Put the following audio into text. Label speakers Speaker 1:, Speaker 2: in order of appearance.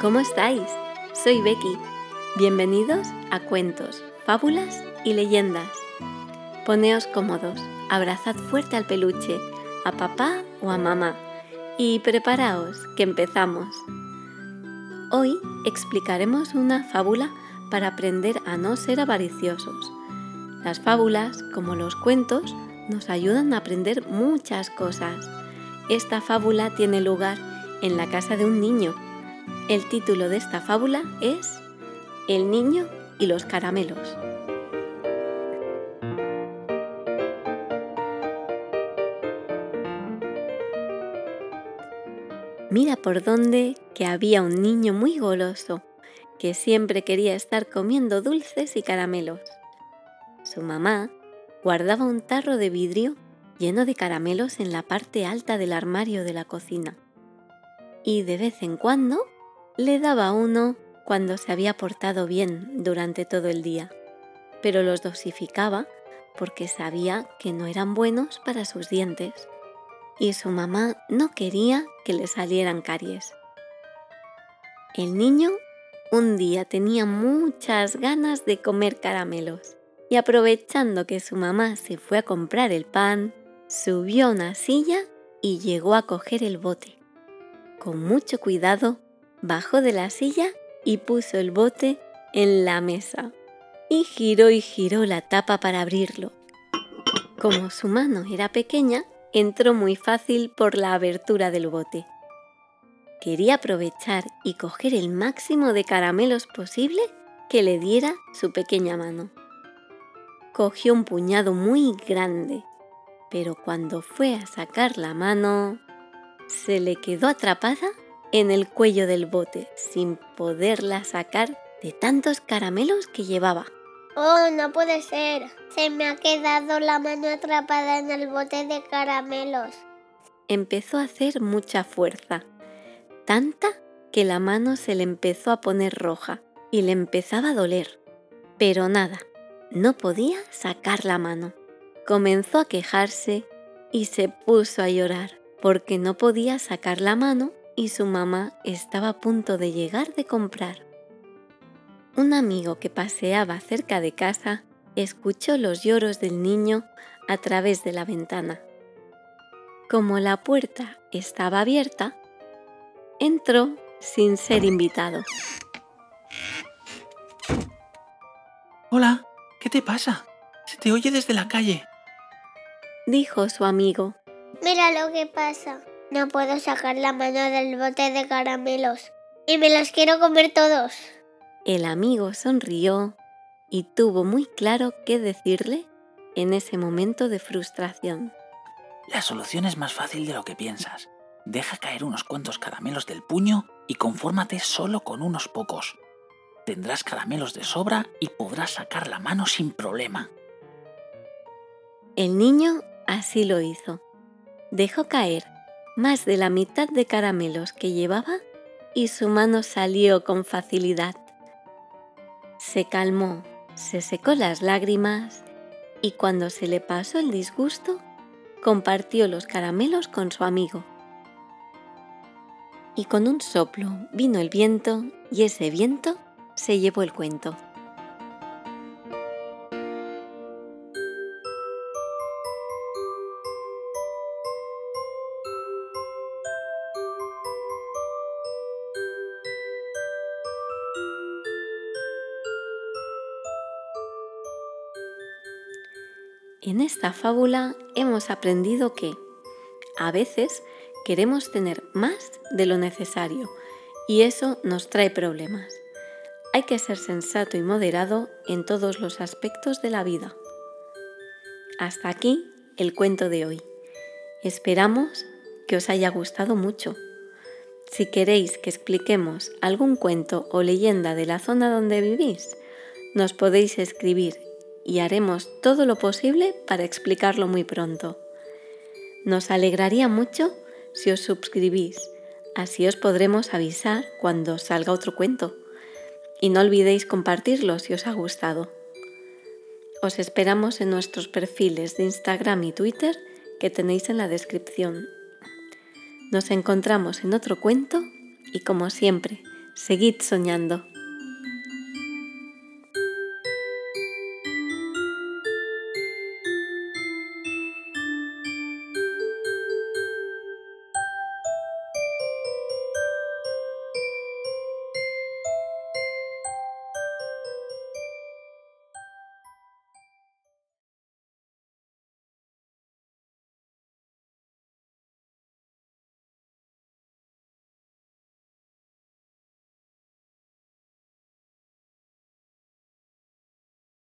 Speaker 1: ¿Cómo estáis? Soy Becky. Bienvenidos a Cuentos, Fábulas y Leyendas. Poneos cómodos, abrazad fuerte al peluche, a papá o a mamá y preparaos, que empezamos. Hoy explicaremos una fábula para aprender a no ser avariciosos. Las fábulas, como los cuentos, nos ayudan a aprender muchas cosas. Esta fábula tiene lugar en la casa de un niño. El título de esta fábula es El niño y los caramelos. Mira por dónde que había un niño muy goloso, que siempre quería estar comiendo dulces y caramelos. Su mamá guardaba un tarro de vidrio lleno de caramelos en la parte alta del armario de la cocina. Y de vez en cuando le daba uno cuando se había portado bien durante todo el día, pero los dosificaba porque sabía que no eran buenos para sus dientes y su mamá no quería que le salieran caries. El niño un día tenía muchas ganas de comer caramelos y aprovechando que su mamá se fue a comprar el pan, subió a una silla y llegó a coger el bote. Con mucho cuidado, bajó de la silla y puso el bote en la mesa y giró y giró la tapa para abrirlo. Como su mano era pequeña, entró muy fácil por la abertura del bote. Quería aprovechar y coger el máximo de caramelos posible que le diera su pequeña mano. Cogió un puñado muy grande, pero cuando fue a sacar la mano, se le quedó atrapada en el cuello del bote sin poderla sacar de tantos caramelos que llevaba.
Speaker 2: Oh, no puede ser. Se me ha quedado la mano atrapada en el bote de caramelos.
Speaker 1: Empezó a hacer mucha fuerza, tanta que la mano se le empezó a poner roja y le empezaba a doler. Pero nada, no podía sacar la mano. Comenzó a quejarse y se puso a llorar porque no podía sacar la mano y su mamá estaba a punto de llegar de comprar. Un amigo que paseaba cerca de casa escuchó los lloros del niño a través de la ventana. Como la puerta estaba abierta, entró sin ser invitado.
Speaker 3: Hola, ¿qué te pasa? Se te oye desde la calle.
Speaker 1: Dijo su amigo.
Speaker 2: Mira lo que pasa. No puedo sacar la mano del bote de caramelos. Y me los quiero comer todos.
Speaker 1: El amigo sonrió y tuvo muy claro qué decirle en ese momento de frustración.
Speaker 3: La solución es más fácil de lo que piensas. Deja caer unos cuantos caramelos del puño y confórmate solo con unos pocos. Tendrás caramelos de sobra y podrás sacar la mano sin problema.
Speaker 1: El niño así lo hizo. Dejó caer más de la mitad de caramelos que llevaba y su mano salió con facilidad. Se calmó, se secó las lágrimas y cuando se le pasó el disgusto, compartió los caramelos con su amigo. Y con un soplo vino el viento y ese viento se llevó el cuento. En esta fábula hemos aprendido que a veces queremos tener más de lo necesario y eso nos trae problemas. Hay que ser sensato y moderado en todos los aspectos de la vida. Hasta aquí el cuento de hoy. Esperamos que os haya gustado mucho. Si queréis que expliquemos algún cuento o leyenda de la zona donde vivís, nos podéis escribir y haremos todo lo posible para explicarlo muy pronto. Nos alegraría mucho si os suscribís, así os podremos avisar cuando salga otro cuento. Y no olvidéis compartirlo si os ha gustado. Os esperamos en nuestros perfiles de Instagram y Twitter que tenéis en la descripción. Nos encontramos en otro cuento y como siempre, seguid soñando.